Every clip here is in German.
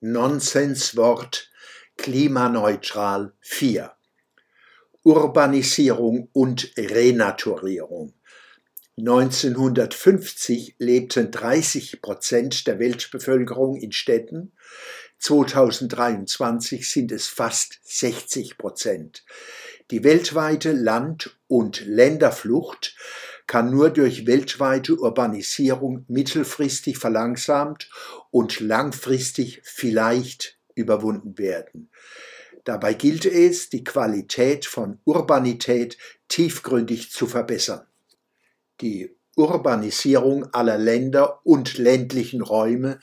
Nonsenswort klimaneutral 4. Urbanisierung und Renaturierung. 1950 lebten 30 Prozent der Weltbevölkerung in Städten, 2023 sind es fast 60 Prozent. Die weltweite Land- und Länderflucht kann nur durch weltweite Urbanisierung mittelfristig verlangsamt und langfristig vielleicht überwunden werden. Dabei gilt es, die Qualität von Urbanität tiefgründig zu verbessern. Die Urbanisierung aller Länder und ländlichen Räume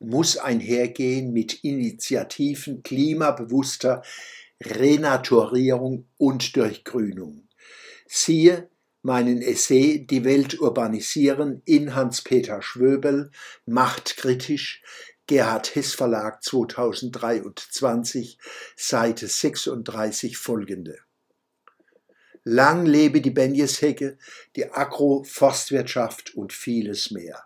muss einhergehen mit Initiativen klimabewusster Renaturierung und Durchgrünung. Siehe meinen Essay Die Welt urbanisieren in Hans-Peter Schwöbel, Machtkritisch, Gerhard Hess Verlag 2023, Seite 36 folgende. Lang lebe die Benjeshecke, die Agroforstwirtschaft und vieles mehr.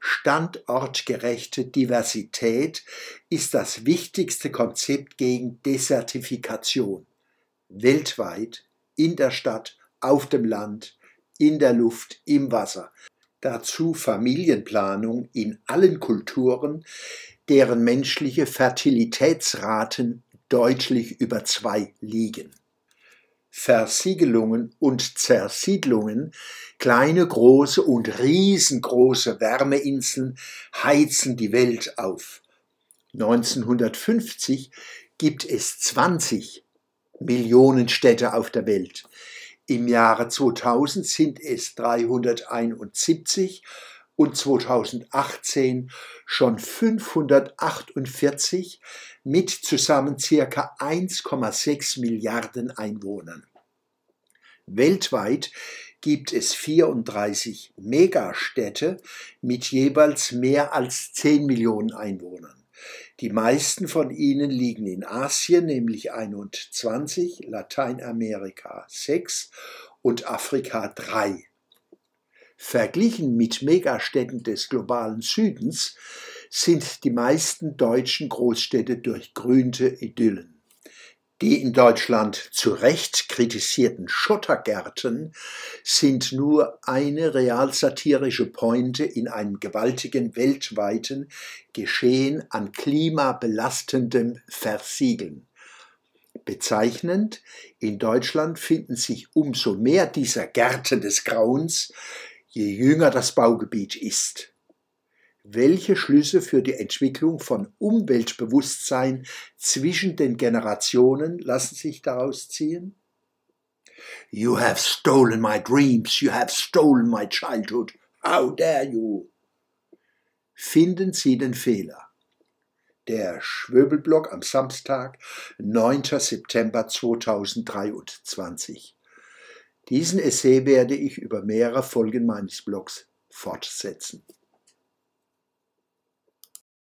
Standortgerechte Diversität ist das wichtigste Konzept gegen Desertifikation. Weltweit, in der Stadt, auf dem Land, in der Luft, im Wasser. Dazu Familienplanung in allen Kulturen, deren menschliche Fertilitätsraten deutlich über zwei liegen. Versiegelungen und Zersiedlungen, kleine, große und riesengroße Wärmeinseln heizen die Welt auf. 1950 gibt es 20 Millionen Städte auf der Welt. Im Jahre 2000 sind es 371 und 2018 schon 548 mit zusammen circa 1,6 Milliarden Einwohnern. Weltweit gibt es 34 Megastädte mit jeweils mehr als 10 Millionen Einwohnern. Die meisten von ihnen liegen in Asien, nämlich 21, Lateinamerika 6 und Afrika 3. Verglichen mit Megastädten des globalen Südens sind die meisten deutschen Großstädte durchgrünte Idyllen. Die in Deutschland zu Recht kritisierten Schottergärten sind nur eine realsatirische Pointe in einem gewaltigen weltweiten Geschehen an klimabelastendem Versiegeln. Bezeichnend, in Deutschland finden sich umso mehr dieser Gärten des Grauens, je jünger das Baugebiet ist. Welche Schlüsse für die Entwicklung von Umweltbewusstsein zwischen den Generationen lassen sich daraus ziehen? You have stolen my dreams, you have stolen my childhood. How dare you? Finden Sie den Fehler. Der Schwöbelblock am Samstag, 9. September 2023. Diesen Essay werde ich über mehrere Folgen meines Blogs fortsetzen.